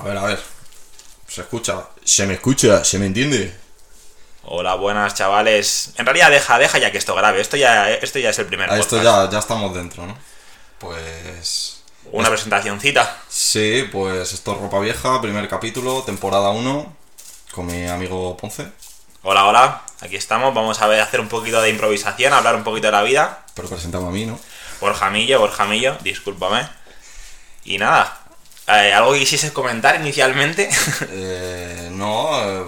A ver, a ver. Se escucha. Se me escucha, se me entiende. Hola, buenas chavales. En realidad deja, deja ya que esto grabe. Esto ya, esto ya es el primer A esto podcast. ya, ya estamos dentro, ¿no? Pues. Una presentacioncita. Sí, pues esto es Ropa Vieja, primer capítulo, temporada 1, con mi amigo Ponce. Hola, hola. Aquí estamos. Vamos a ver, hacer un poquito de improvisación, hablar un poquito de la vida. Pero presentamos a mí, ¿no? Borja Millo, Borja Millo, discúlpame. Y nada. Eh, ¿Algo que quisieses comentar inicialmente? Eh, no. eh,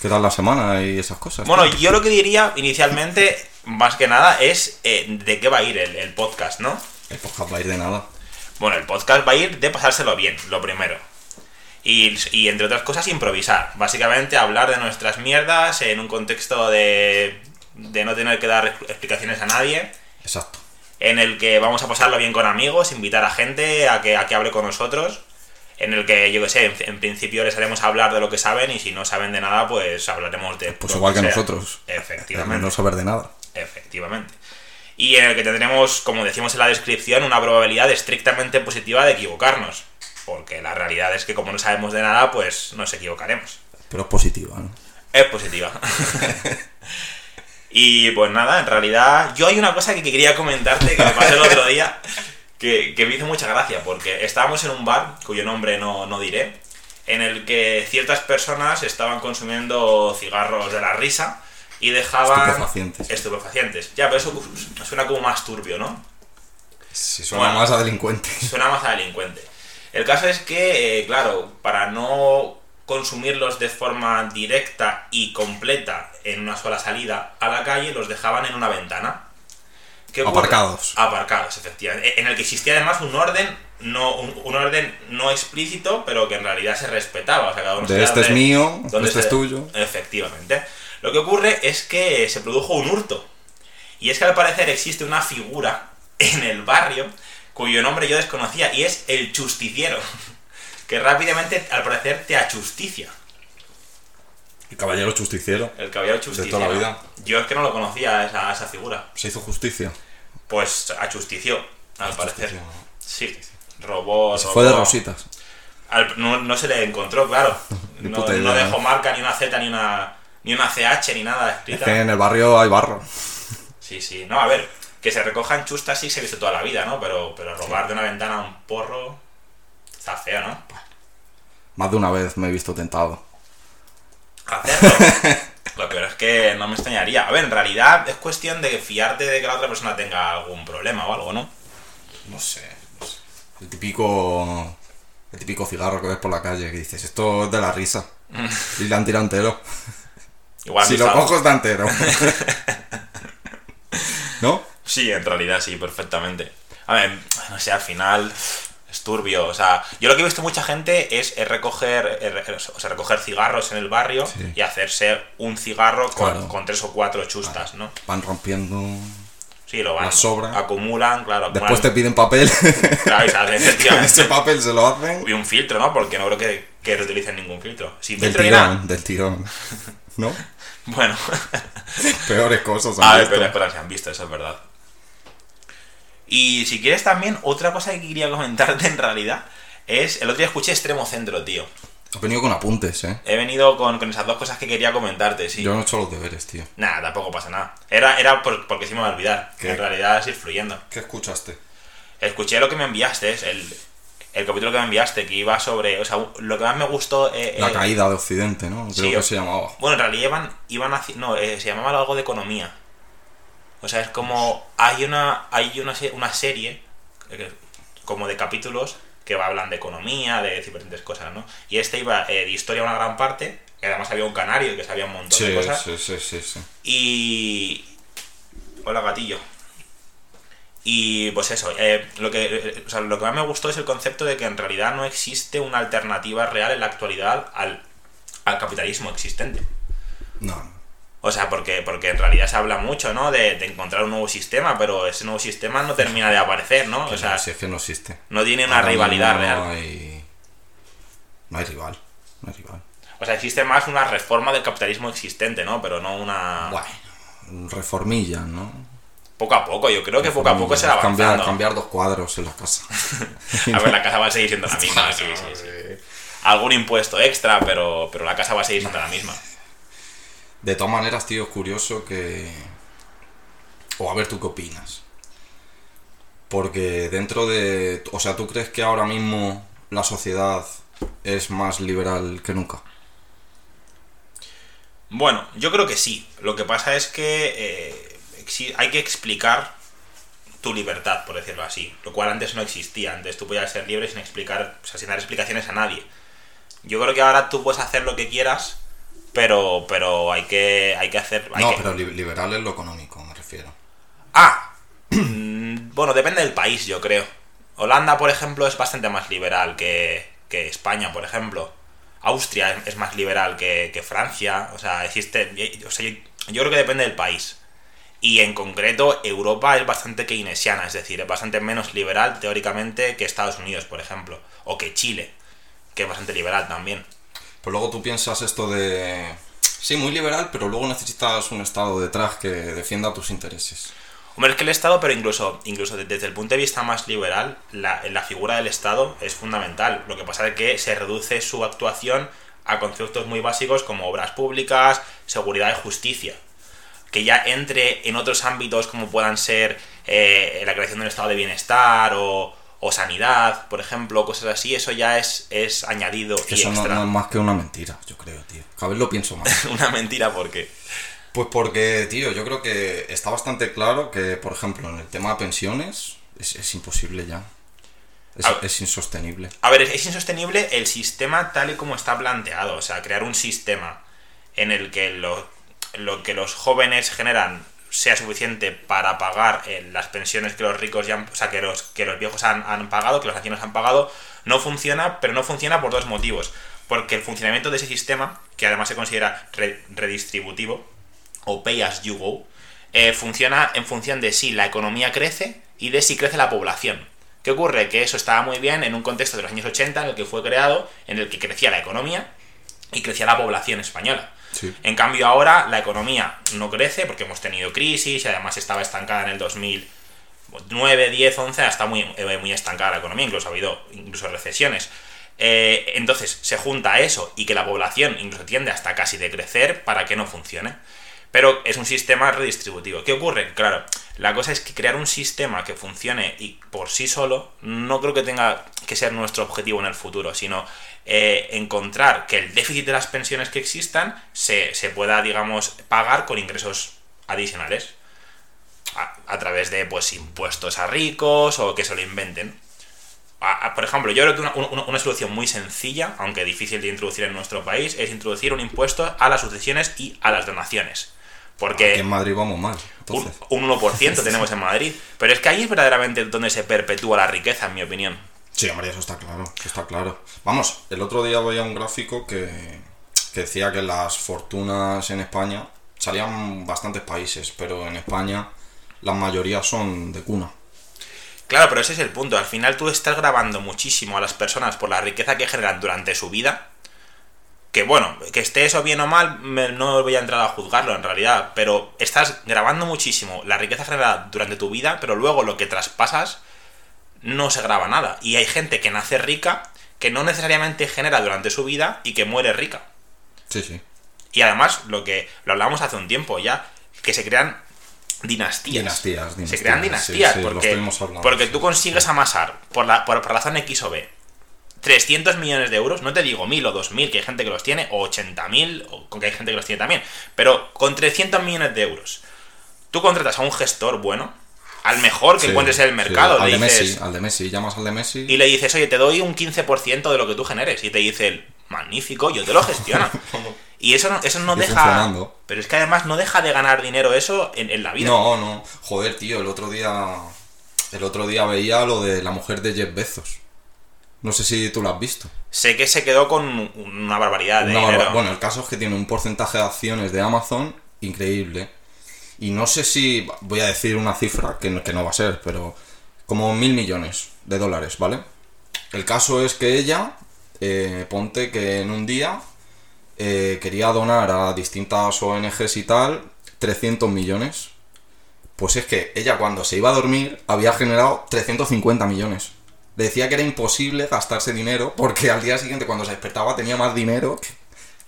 ¿Qué tal la semana y esas cosas? bueno, yo lo que diría inicialmente, más que nada, es eh, de qué va a ir el, el podcast, ¿no? El podcast va a ir de nada. Bueno, el podcast va a ir de pasárselo bien, lo primero. Y, y, entre otras cosas, improvisar. Básicamente hablar de nuestras mierdas en un contexto de, de no tener que dar explicaciones a nadie. Exacto. En el que vamos a pasarlo bien con amigos, invitar a gente a que, a que hable con nosotros. En el que, yo que sé, en, en principio les haremos hablar de lo que saben y si no saben de nada, pues hablaremos de... Pues igual que sea. nosotros. Efectivamente. No saber de nada. Efectivamente. Y en el que tendremos, como decimos en la descripción, una probabilidad estrictamente positiva de equivocarnos. Porque la realidad es que como no sabemos de nada, pues nos equivocaremos. Pero es positiva, ¿no? Es positiva. y pues nada, en realidad yo hay una cosa que quería comentarte que me pasó el otro día que, que me hizo mucha gracia porque estábamos en un bar, cuyo nombre no, no diré, en el que ciertas personas estaban consumiendo cigarros de la risa y dejaban... Estupefacientes. Estupefacientes. Ya, pero eso suena como más turbio, ¿no? Si suena Bueno. más a delincuente. Suena más a delincuente. El caso es que, eh, claro, para no consumirlos de forma directa y completa en una sola salida a la calle, los dejaban en una ventana. Aparcados. Aparcados, efectivamente. En el que existía además un orden, no, un, un orden no explícito, pero que en realidad se respetaba. O sea, cada uno De este es mío, este se- es tuyo. Efectivamente. Lo que ocurre es que se produjo un hurto. Y es que al parecer existe una figura en el barrio cuyo nombre yo desconocía y es el justiciero. Que rápidamente, al parecer, te achusticia. El caballero justiciero. El caballero justiciero. toda la vida. Yo es que no lo conocía esa, esa figura. Se hizo justicia. Pues achustició, al parecer. Sí. Robó. Se robó. fue de rositas. Al- no, no se le encontró, claro. No, puta no idea. dejó marca, ni una Z, ni una, ni una CH, ni nada Es escrita. que en el barrio hay barro. Sí, sí. No, a ver, que se recojan chustas sí se ha visto toda la vida, ¿no? Pero, pero robar de una ventana un porro está feo, ¿no? Más de una vez me he visto tentado. Hacerlo. Lo peor es que no me extrañaría. A ver, en realidad es cuestión de fiarte de que la otra persona tenga algún problema o algo, ¿no? No sé, no sé. El típico. El típico cigarro que ves por la calle que dices, esto es de la risa. y le han tirado entero. Igual has si lo cojo está entero. ¿No? Sí, en realidad sí, perfectamente. A ver, no sé, al final es turbio. O sea, yo lo que he visto mucha gente es, es recoger es re- o sea, recoger cigarros en el barrio Sí. y hacerse un cigarro con, Claro. con tres o cuatro chustas, ¿no? Van rompiendo. Sí, lo van. La sobra. Acumulan, claro. Después te piden papel. Claro, y sale, Con ese papel se lo hacen. Y un filtro, ¿no? Porque no creo que, que reutilicen ningún filtro. Sin Del filtro ni nada. tirón, del tirón. ¿No? Bueno, Peores cosas. han a ver, visto. pero cosas se han visto, eso es verdad. Y si quieres también, otra cosa que quería comentarte en realidad es. El otro día escuché Extremo Centro, tío. He venido con apuntes, ¿eh? He venido con, con esas dos cosas que quería comentarte, sí. Yo no he hecho los deberes, tío. Nada, tampoco pasa nada. Era, era por- porque sí me iba a olvidar. ¿Qué? En realidad es ir fluyendo. ¿Qué escuchaste? Escuché lo que me enviaste, es el, el capítulo que me enviaste, que iba sobre. O sea, lo que más me gustó. eh, La eh, caída de Occidente, ¿no? Creo sí, que se llamaba. Bueno, en realidad iban, iban haci- No, eh, se llamaba algo de economía. O sea, es como. Hay una. Hay una, una serie. eh, como de capítulos. Que hablan de economía, de diferentes cosas, ¿no? Y este iba eh, de historia una gran parte. Que además había un canario que sabía un montón de cosas. sí, sí, sí, sí. Y. Hola, gatillo. Y pues eso, eh, lo, que, eh, o sea, lo que más me gustó es el concepto de que en realidad no existe una alternativa real en la actualidad al, al capitalismo existente. No. O sea, porque, porque en realidad se habla mucho, ¿no? De, de encontrar un nuevo sistema, pero ese nuevo sistema no termina de aparecer, ¿no? O sea, no, si es que no existe. no tiene una Ahora rivalidad mismo real. No hay... No hay rival. No hay rival. O sea, existe más una reforma del capitalismo existente, ¿no? Pero no una... Bueno, reformilla, ¿no? Poco a poco, yo creo que poco a poco se va cambiar, avanzando. cambiar dos cuadros en la casa. A ver, la casa va a seguir siendo la misma, sí, sí, sí. algún impuesto extra, pero, pero la casa va a seguir siendo la misma. De todas maneras, tío, es curioso que... O a ver, ¿tú qué opinas? Porque dentro de... O sea, ¿tú crees que ahora mismo la sociedad es más liberal que nunca? Bueno, yo creo que sí. Lo que pasa es que eh, hay que explicar tu libertad, por decirlo así. Lo cual antes no existía. Antes tú podías ser libre sin explicar, o sea, sin dar explicaciones a nadie. Yo creo que ahora tú puedes hacer lo que quieras, pero, pero hay que, hay que hacer. hay no, que- pero li- liberal es lo económico, me refiero. Ah, bueno, depende del país, yo creo. Holanda, por ejemplo, es bastante más liberal que, que España, por ejemplo. Austria es- es más liberal que, que Francia. O sea, existe. O sea, yo, yo creo que depende del país. Y en concreto, Europa es bastante keynesiana, es decir, es bastante menos liberal teóricamente que Estados Unidos, por ejemplo. O que Chile, que es bastante liberal también. Pero luego tú piensas esto de... Sí, muy liberal, pero luego necesitas un Estado detrás que defienda tus intereses. Hombre, es que el Estado, pero incluso, incluso de- desde el punto de vista más liberal, la, la figura del Estado es fundamental. Lo que pasa es que se reduce su actuación a conceptos muy básicos como obras públicas, seguridad y justicia. Que ya entre en otros ámbitos como puedan ser eh, la creación de un estado de bienestar o, o sanidad, por ejemplo, cosas así, eso ya es, es añadido Que y eso no, extra. no es más que una mentira, yo creo, tío. Cada vez lo pienso más. Una mentira porque... Pues porque, tío, yo creo que está bastante claro que, por ejemplo, en el tema de pensiones es, es imposible ya. Es, A- es insostenible. A ver, es insostenible el sistema tal y como está planteado. O sea, crear un sistema en el que lo, lo que los jóvenes generan sea suficiente para pagar eh, las pensiones que los ricos ya han, o sea, que los, que los viejos han, han pagado, que los ancianos han pagado, no funciona, pero no funciona por dos motivos. Porque el funcionamiento de ese sistema, que además se considera re- redistributivo, o pay as you go, eh, funciona en función de si la economía crece y de si crece la población. ¿Qué ocurre? Que eso estaba muy bien en un contexto de los años 80 en el que fue creado, en el que crecía la economía y crecía la población española. Sí. En cambio ahora la economía no crece porque hemos tenido crisis y además estaba estancada en el 2009, 10, 11, está muy, eh, muy estancada la economía, incluso ha habido incluso recesiones. Eh, entonces se junta eso y que la población incluso tiende hasta casi de crecer para que no funcione. Pero es un sistema redistributivo. ¿Qué ocurre? Claro, la cosa es que crear un sistema que funcione y por sí solo no creo que tenga que ser nuestro objetivo en el futuro, sino eh, encontrar que el déficit de las pensiones que existan se, se pueda, digamos, pagar con ingresos adicionales. A, a través de pues impuestos a ricos o que se lo inventen. A- a- por ejemplo, yo creo que una, una- una solución muy sencilla, aunque difícil de introducir en nuestro país, es introducir un impuesto a las sucesiones y a las donaciones. Porque Aquí en Madrid vamos mal. un, un 1% tenemos en Madrid. Pero es que ahí es verdaderamente donde se perpetúa la riqueza, en mi opinión. Sí, hombre, eso está claro. Eso está claro. Vamos, el otro día veía un gráfico que, que decía que las fortunas en España salían bastantes países, pero en España la mayoría son de cuna. Claro, pero ese es el punto. Al final tú estás grabando muchísimo a las personas por la riqueza que generan durante su vida. Que bueno, que esté eso bien o mal, no voy a entrar a juzgarlo en realidad. Pero estás grabando muchísimo la riqueza generada durante tu vida, pero luego lo que traspasas no se graba nada. Y hay gente que nace rica, que no necesariamente genera durante su vida y que muere rica. Sí, sí. Y además, lo que lo hablamos hace un tiempo ya, que se crean dinastías. Dinastías, Se dinastías, crean sí, dinastías sí, porque, hablando, porque sí, tú consigues amasar por la, por, por razón X o B 300 millones de euros, no te digo 1000 o 2000, que hay gente que los tiene, o 80.000, o con que hay gente que los tiene también, pero con 300 millones de euros, tú contratas a un gestor bueno, al mejor que Sí, encuentres en el sí, mercado, al le de dices, Messi, al de Messi, llamas al de Messi. y le dices, oye, te doy un 15% de lo que tú generes. Y te dice él, magnífico, yo te lo gestiono. y eso no, eso no Y deja. Pero es que además no deja de ganar dinero eso en, en la vida. No, no. Joder, tío, el otro día. El otro día veía lo de la mujer de Jeff Bezos. No sé si tú lo has visto. Sé que se quedó con una barbaridad de Una dinero. barba- Bueno, el caso es que tiene un porcentaje de acciones de Amazon increíble. Y no sé si. Voy a decir una cifra que no, que no va a ser, pero. Como mil millones de dólares, ¿vale? El caso es que ella. eh, ponte que en un día. eh, quería donar a distintas ONGs y tal. 300 millones. Pues es que ella cuando se iba a dormir había generado 350 millones decía que era imposible gastarse dinero porque al día siguiente cuando se despertaba tenía más dinero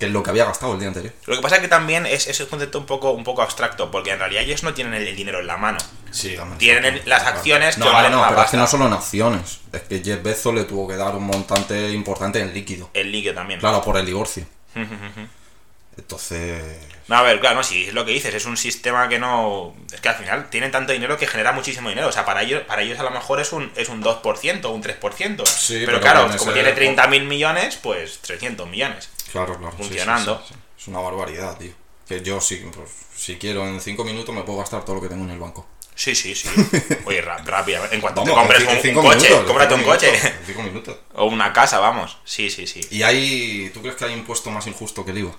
que, que lo que había gastado el día anterior. Lo que pasa es que también es, es un concepto un poco, un poco abstracto, porque en realidad ellos no tienen el dinero en la mano. Sí, Tienen el- las acciones que no, valen no, pero es que pasta. no solo en acciones. Es que Jeff Bezos le tuvo que dar un montante importante en líquido. El líquido también. Claro, por el divorcio. Entonces... No, a ver, claro, no, si es lo que dices, es un sistema que no. Es que al final tienen tanto dinero que genera muchísimo dinero. O sea, para ellos, para ellos a lo mejor es un, es un 2%, un 3%. Sí, pero, pero claro, como tiene 30.000 millones, pues 300 millones. Claro, claro. Funcionando. sí, sí. Es una barbaridad, tío. Que yo sí, pues, si quiero en 5 minutos me puedo gastar todo lo que tengo en el banco. Sí, sí, sí. Oye, rápido. En cuanto Vamos, te compres un, cinco coche, minutos, cómprate un cinco coche. minutos, en 5 minutos. o una casa, vamos. Sí, sí, sí. ¿Y hay... ¿Tú crees que hay impuesto más injusto que el IVA?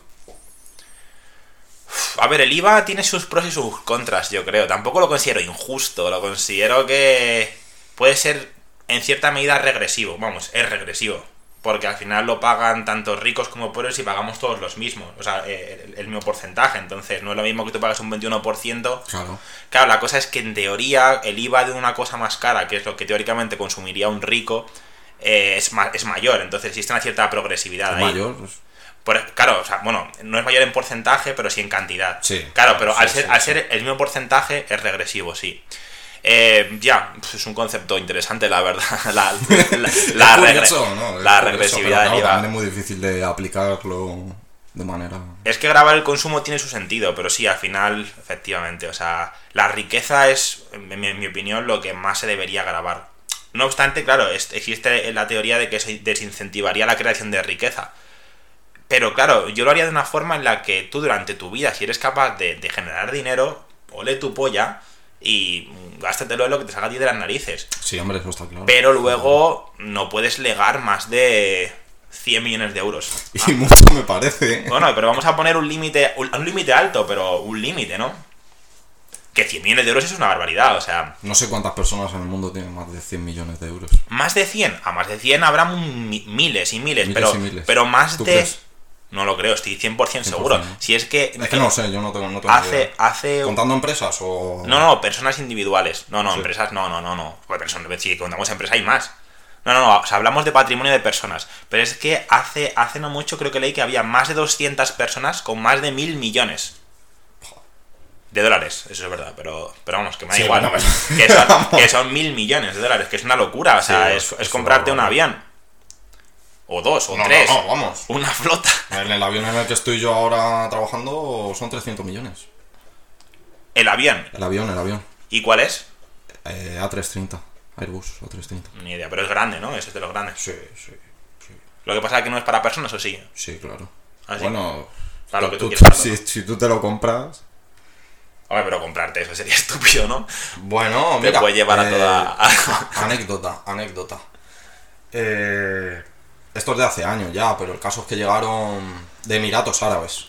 A ver, el IVA tiene sus pros y sus contras, yo creo. Tampoco lo considero injusto, lo considero que puede ser en cierta medida regresivo. Vamos, es regresivo. Porque al final lo pagan tanto ricos como pobres y pagamos todos los mismos. O sea, eh, el, el mismo porcentaje. Entonces, no es lo mismo que tú pagas un 21%. Claro. Claro, la cosa es que en teoría el IVA de una cosa más cara, que es lo que teóricamente consumiría un rico, eh, es, ma- es mayor. Entonces existe una cierta progresividad ahí. Mayor, pues, Por- claro, o sea, bueno, no es mayor en porcentaje, pero sí en cantidad. Sí, Claro, pero sí, al, ser, sí. al ser el mismo porcentaje es regresivo, sí. Eh, ya, pues es un concepto interesante, la verdad. La, la, la es regre- curioso, ¿no? Es la curioso, regresividad claro. También es muy difícil de aplicarlo de manera... Es que grabar el consumo tiene su sentido, pero sí, al final, efectivamente, o sea, la riqueza es, en mi, en mi opinión, lo que más se debería grabar. No obstante, claro, es- existe la teoría de que se desincentivaría la creación de riqueza. Pero claro, yo lo haría de una forma en la que tú durante tu vida, si eres capaz de, de generar dinero, ole tu polla y gástatelo en lo que te salga a ti de las narices. Sí, hombre, eso está claro. Pero luego no puedes legar más de 100 millones de euros. Y mucho me parece. ¿eh? Bueno, pero vamos a poner un límite, un, un límite alto, pero un límite, ¿no? Que 100 millones de euros es una barbaridad, o sea, No sé cuántas personas en el mundo tienen más de 100 millones de euros. más de 100, a más de 100 habrá mi- miles y miles, Miles pero, y miles. pero más ¿Tú de... crees? No lo creo, estoy 100%, seguro. Si es que... Es que no sé, yo no tengo, no tengo Hace, idea. hace... ¿Contando empresas o...? No, no, personas individuales. No, no, Sí. empresas, no, no, no, no. Personas, si contamos empresas hay más. No, no, no, o sea, hablamos de patrimonio de personas. Pero es que hace, hace no mucho creo que leí que había más de 200 personas con más de mil millones. De dólares, eso es verdad, pero, pero vamos, que me da Sí, igual. que, son, que son mil millones de dólares, que es una locura. O sea, Sí, es, es es comprarte un avión. O dos, o No, no, tres. no, vamos. Una flota. En el avión en el que estoy yo ahora trabajando son 300 millones. El avión. El avión, el avión. ¿Y cuál es? Eh, A330. Airbus A330. Ni idea, pero es grande, ¿no? Ese es de los grandes. Sí, sí, sí. Lo que pasa es que no es para personas, ¿o sí? Sí, claro. ¿Ah, sí? Bueno, Para lo que tú tú- quieras, si, si tú te lo compras... Hombre, pero comprarte eso sería estúpido, ¿no? Bueno, Te mira, puede llevar a eh, toda- a- anécdota, anécdota. Eh, esto es de hace años ya, pero el caso es que llegaron de Emiratos Árabes.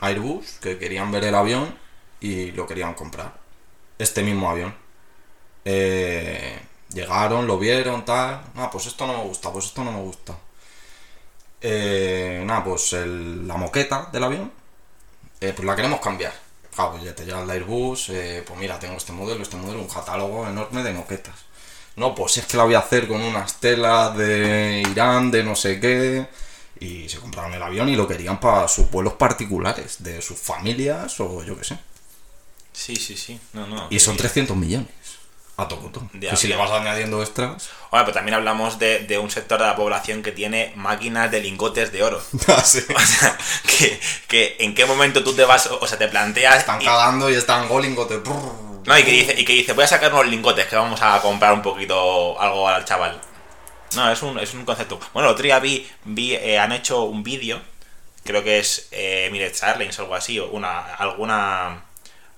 Airbus, que querían ver el avión y lo querían comprar. Este mismo avión. Eh, llegaron, lo vieron, tal. Ah, pues esto no me gusta, pues esto no me gusta. Eh, nada, pues la moqueta del avión, eh, pues la queremos cambiar. Claro, ya te llega el Airbus, eh, pues mira, tengo este modelo, este modelo, un catálogo enorme de moquetas. No, pues es que la voy a hacer con unas telas de Irán, de no sé qué. Y se compraron el avión y lo querían para sus vuelos particulares, de sus familias o yo qué sé. Sí, sí, sí. No, no. Y son 300 millones. A tocoto. De Que si le vas añadiendo extras. Bueno, pero también hablamos de, de un sector de la población que tiene máquinas de lingotes de oro. Ah, sí. O sea, que, que en qué momento tú te vas, o sea, te planteas... Están y- cagando y están golingote. No, y que, dice, y que dice, voy a sacar unos lingotes que vamos a comprar un poquito algo al chaval. No, es un, es un concepto. Bueno, el otro día vi, vi eh, han hecho un vídeo, creo que es eh, Emirates Airlines o algo así, o una, alguna,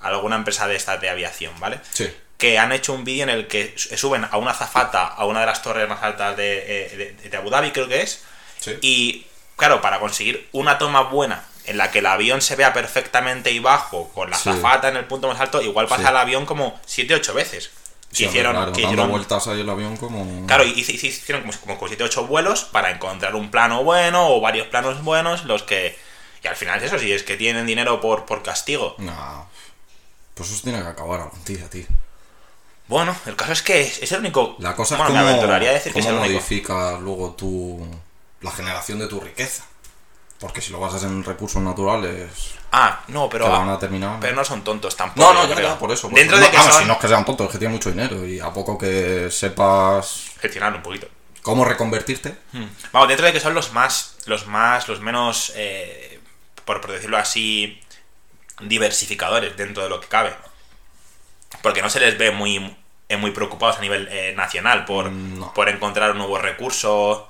alguna empresa de esta de aviación, ¿vale? Sí. que han hecho un vídeo en el que su- suben a una zafata a una de las torres más altas de, eh, de- de Abu Dhabi, creo que es, Sí. y claro, para conseguir una toma buena en la que el avión se vea perfectamente y bajo, con la Sí. zafata en el punto más alto, igual pasa Sí. el avión como 7-8 veces. Que Sí, hombre, hicieron, claro, que dando hicieron- vueltas ahí el avión como. Claro, y y- hicieron como, como con 7-8 vuelos para encontrar un plano bueno o varios planos buenos, los que... Y al final es eso, si es que tienen dinero por, por castigo. Nah. Pues eso tiene que acabar algún día, tío. Bueno, el caso es que es, es el único. La cosa bueno, es me cómo, aventuraría a decir que es cómo el único. modifica luego tu, la generación de tu riqueza. Porque si lo basas en recursos naturales, Ah, no, pero. te van a terminar. Pero no son tontos tampoco. no, no, yo creo. ya, por eso. por Dentro eso. de que No, son. si no es que sean tontos, es que tienen mucho dinero. Y a poco que sepas Gestionar un poquito. cómo reconvertirte, Vamos, dentro de que son los más, los más, los menos, eh, por, por decirlo así, diversificadores dentro de lo que cabe. Porque no se les ve muy, eh, muy preocupados a nivel eh, nacional por, Mm, no. por encontrar un nuevo recurso.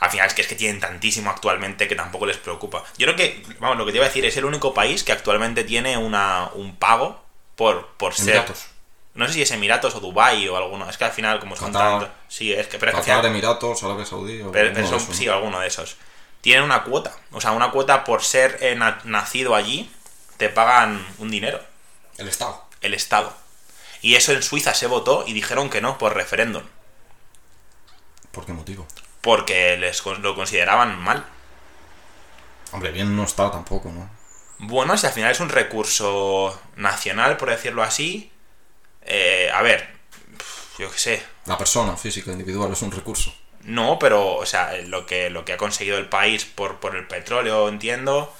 Al final es que es que tienen tantísimo actualmente que tampoco les preocupa. Yo creo que, vamos, lo que te iba a decir, es el único país que actualmente tiene una, un pago por, por ser... Emiratos. No sé si es Emiratos o Dubai o alguno. Es que al final, como son Qatar. Sí, es que... Pero es que al Qatar, final- Emiratos, Arabia Saudí. o pero, pero son, esos, sí, ¿no? alguno de esos. Tienen una cuota. O sea, una cuota por ser eh, na- nacido allí, te pagan un dinero. El Estado. El Estado. Y eso en Suiza se votó y dijeron que no por referéndum. ¿Por qué motivo? Porque les lo consideraban mal. Hombre, bien no está tampoco, ¿no? Bueno, si al final es un recurso nacional, por decirlo así. eh, a ver, yo qué sé. La persona física individual es un recurso. No, pero, o sea, lo que, lo que ha conseguido el país por, por el petróleo, entiendo.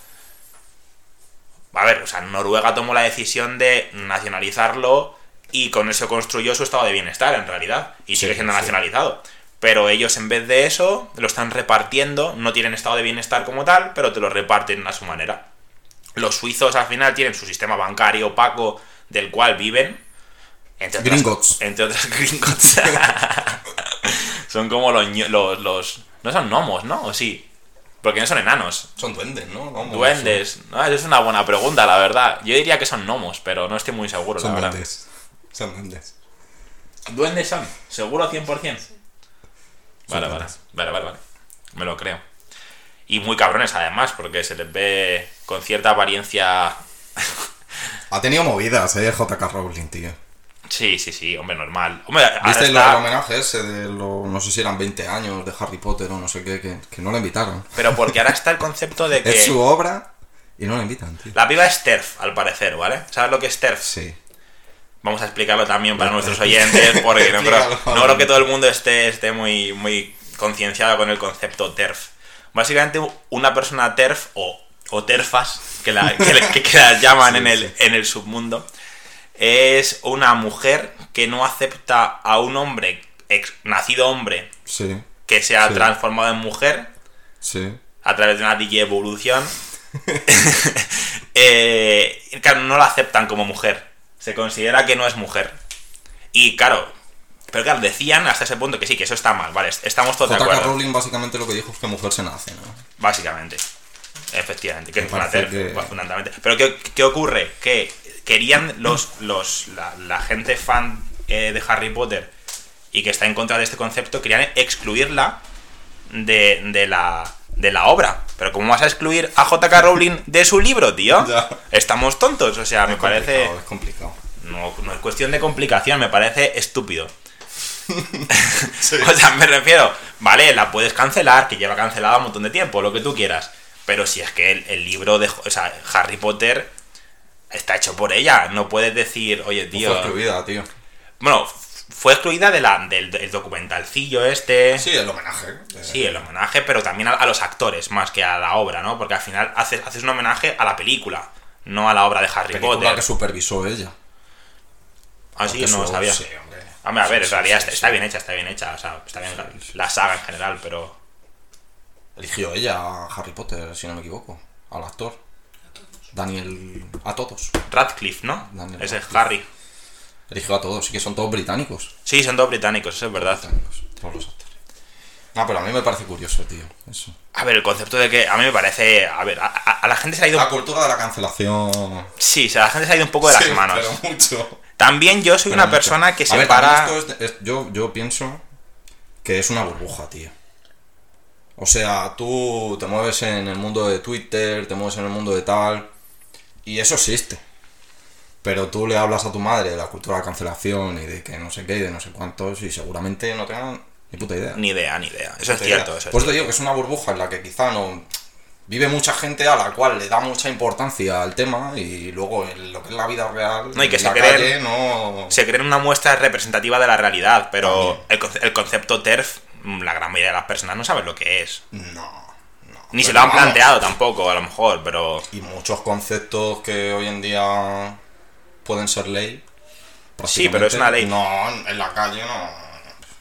A ver, o sea, Noruega tomó la decisión de nacionalizarlo y con eso construyó su estado de bienestar, en realidad. Y Sí, sigue siendo sí. nacionalizado. Pero ellos, en vez de eso, lo están repartiendo. No tienen estado de bienestar como tal, pero te lo reparten a su manera. Los suizos, al final, tienen su sistema bancario opaco del cual viven. Entre otras, Gringotts. Entre otras gringotts. son como los, los, los- No son gnomos, ¿no? ¿O sí? Porque no son enanos. Son duendes, ¿no? Duendes. No, esa es una buena pregunta, la verdad. Yo diría que son gnomos, pero no estoy muy seguro, Son la verdad. duendes. Son duendes. ¿Duendes son? ¿Seguro 100%? Vale, vale. Vale, vale, vale. Me lo creo. Y muy cabrones, además, porque se les ve con cierta apariencia... Ha tenido movidas, eh, JK Rowling, tío. Sí, sí, sí, hombre, normal. Hombre, ¿Viste lo está- homenaje ese de los, no sé si eran 20 años de Harry Potter o no sé qué, que, que no la invitaron? Pero porque ahora está el concepto de que... Es su obra y no la invitan, tío. La piba es TERF, al parecer, ¿vale? ¿Sabes lo que es TERF? Sí. Vamos a explicarlo también para nuestros oyentes, porque no creo, no creo que todo el mundo esté, esté muy, muy concienciado con el concepto TERF. Básicamente, una persona TERF o, o TERFas, que, la, que, las llaman Sí, en, el, sí. en el submundo, es una mujer que no acepta a un hombre, ex- nacido hombre, Sí. que se ha transformado en mujer a través de una DJ evolución. eh, claro, no la aceptan como mujer. Se considera que no es mujer. Y claro, pero claro, decían hasta ese punto que sí, que eso está mal, vale, estamos todos de JK acuerdo. Rowling básicamente lo que dijo es que mujer se nace, ¿no? Básicamente. Efectivamente, que es parece que- fundamentalmente. Pero ¿qué, qué ocurre? Que querían los, los la, la gente fan eh, de Harry Potter y que está en contra de este concepto, querían excluirla de, de la, de la obra. Pero ¿cómo vas a excluir a JK Rowling de su libro, tío? Ya. Estamos tontos, o sea, me Es parece... No, no es cuestión de complicación, me parece estúpido. O sea, me refiero, vale, la puedes cancelar, que lleva cancelada un montón de tiempo, lo que tú quieras. Pero si es que el, el libro de o sea, Harry Potter está hecho por ella, no puedes decir, oye, tío. Fue excluida, tío. Bueno, fue excluida de la, del, del documentalcillo este. Sí, el homenaje. Sí, el homenaje, pero también a, a los actores más que a la obra, ¿no? Porque al final haces, haces un homenaje a la película, no a la obra de Harry película Potter. que supervisó ella. Ah, sí, Porque no sabía. Sí, hombre. Hombre, a ver, en realidad está, bien hecha, está bien hecha. O sea, está bien la, la saga en general, pero. Eligió ella a Harry Potter, si no me equivoco. Al actor. Daniel. A todos. Radcliffe, ¿no? Daniel Ese es Radcliffe. Harry. Eligió a todos, sí que son todos británicos. Sí, son todos británicos, eso es verdad. Británicos, todos los actores. No, pero a mí me parece curioso, tío. Eso. A ver, el concepto de que a mí me parece. A ver, a, a- a la gente se ha ido. La cultura de la cancelación. Sí, o sea, la gente se ha ido un poco de las manos. Pero mucho. También yo soy Pero una persona que se ver, para. esto es- es- yo, yo pienso que es una burbuja, tío. O sea, tú te mueves en el mundo de Twitter, te mueves en el mundo de tal, y eso existe. Pero tú le hablas a tu madre de la cultura de la cancelación y de que no sé qué y de no sé cuántos, y seguramente no tengan ni puta idea. Ni idea, ni idea. Eso es idea. cierto, eso es Pues digo que es una burbuja en la que quizá no. Vive mucha gente a la cual le da mucha importancia al tema y luego en lo que es la vida real, No, y que en se creen- no... Se creen una muestra representativa de la realidad, pero el, el concepto TERF, la gran mayoría de las personas no saben lo que es. No, no. Ni se lo han vamos, planteado tampoco, a lo mejor, pero... Y muchos conceptos que hoy en día pueden ser ley. Sí, pero es una ley. No, en la calle no.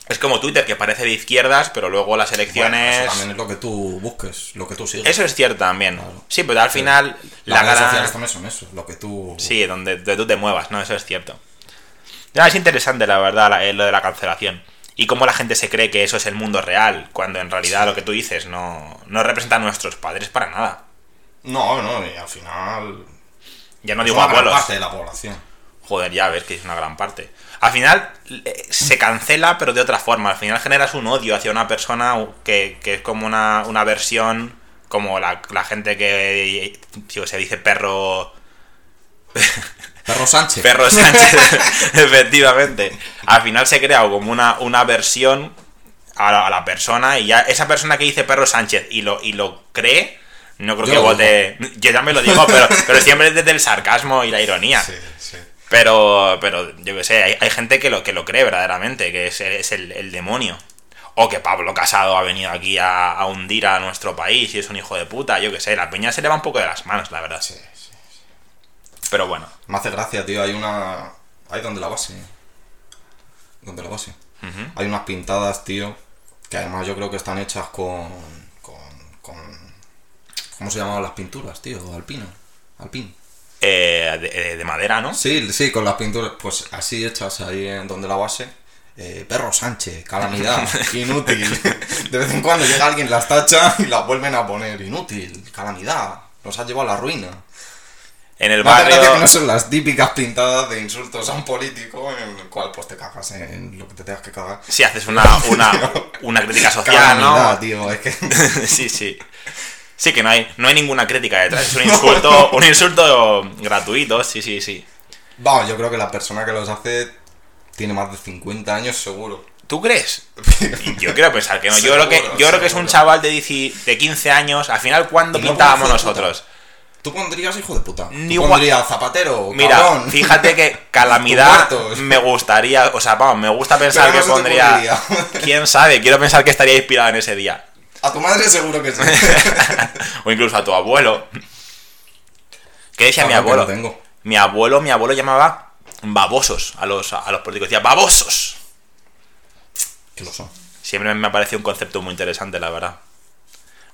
Es como Twitter, que parece de izquierdas, pero luego las Bueno, elecciones... eso también es lo que tú busques, lo que tú sigues. Eso es cierto también. Claro. Sí, pero al final Las la redes gran... sociales también son eso, lo que tú... Sí, donde, donde tú te muevas, ¿no? Eso es cierto. Ya, es interesante, la verdad, la- eh, lo de la cancelación. Y cómo la gente se cree que eso es el mundo real, cuando en realidad lo que tú dices no, no representa a nuestros padres para nada. No, no, y al final... Ya no es digo una gran parte de la población. Joder, ya ves que es una gran parte. Al final eh, se cancela, pero de otra forma. Al final generas un odio hacia una persona que, que es como una, una versión, como la, la gente que si se dice perro Perro Sánchez. Perro Sánchez, efectivamente. Al final se crea como una, una versión a la, a la persona y ya esa persona que dice Perro Sánchez y lo, y lo cree, no creo Yo que vote. Yo también lo digo, pero, pero siempre desde el sarcasmo y la ironía. Sí. Pero, pero yo qué sé, hay, hay gente que lo, que lo cree verdaderamente, que es, es el, el demonio. O que Pablo Casado ha venido aquí a, a hundir a nuestro país y es un hijo de puta, yo qué sé, la peña se le va un poco de las manos, la verdad. Sí, sí. Pero bueno. Me hace gracia, tío. Hay una. Ahí donde la base. Donde la base. Hay unas pintadas, tío. Que además yo creo que están hechas con. con. con ¿Cómo se llamaban las pinturas, tío? Alpino. Alpin. Eh, de, de madera, ¿no? Sí, sí, con las pinturas. Pues así hechas ahí en donde la base. Eh, perro Sánchez, calamidad, inútil. De vez en cuando llega alguien, las tacha y las vuelven a poner. Inútil, calamidad, nos ha llevado a la ruina. En el barrio. que no son las típicas pintadas de insultos a un político en el cual pues te cagas en lo que te tengas que cagar. Si haces una, una, una crítica social, Calamidad, ¿no? tío, es que... sí, sí. Sí, que no hay, no hay ninguna crítica detrás. Es un insulto, un insulto gratuito, sí, sí, sí. Vamos, yo creo que la persona que los hace tiene más de 50 años seguro. ¿Tú crees? Yo quiero pensar que no. Yo creo que, Seguro, yo creo que es un chaval de, 10 de 15 años. Al final, ¿cuándo no pintábamos nosotros? ¿Tú pondrías hijo de puta? ¿Tú Igual- pondrías zapatero, Mira, cabrón? fíjate que calamidad me gustaría, o sea, vamos, me gusta pensar Pero que no pondría. ¿Quién sabe? Quiero pensar que estaría inspirado en ese día. A tu madre seguro que sí. o incluso a tu abuelo. ¿Qué decía mi abuelo? lo tengo. Mi abuelo, mi abuelo llamaba babosos a los, a los políticos. Decía, babosos. Que lo son. Siempre me ha parecido un concepto muy interesante, la verdad.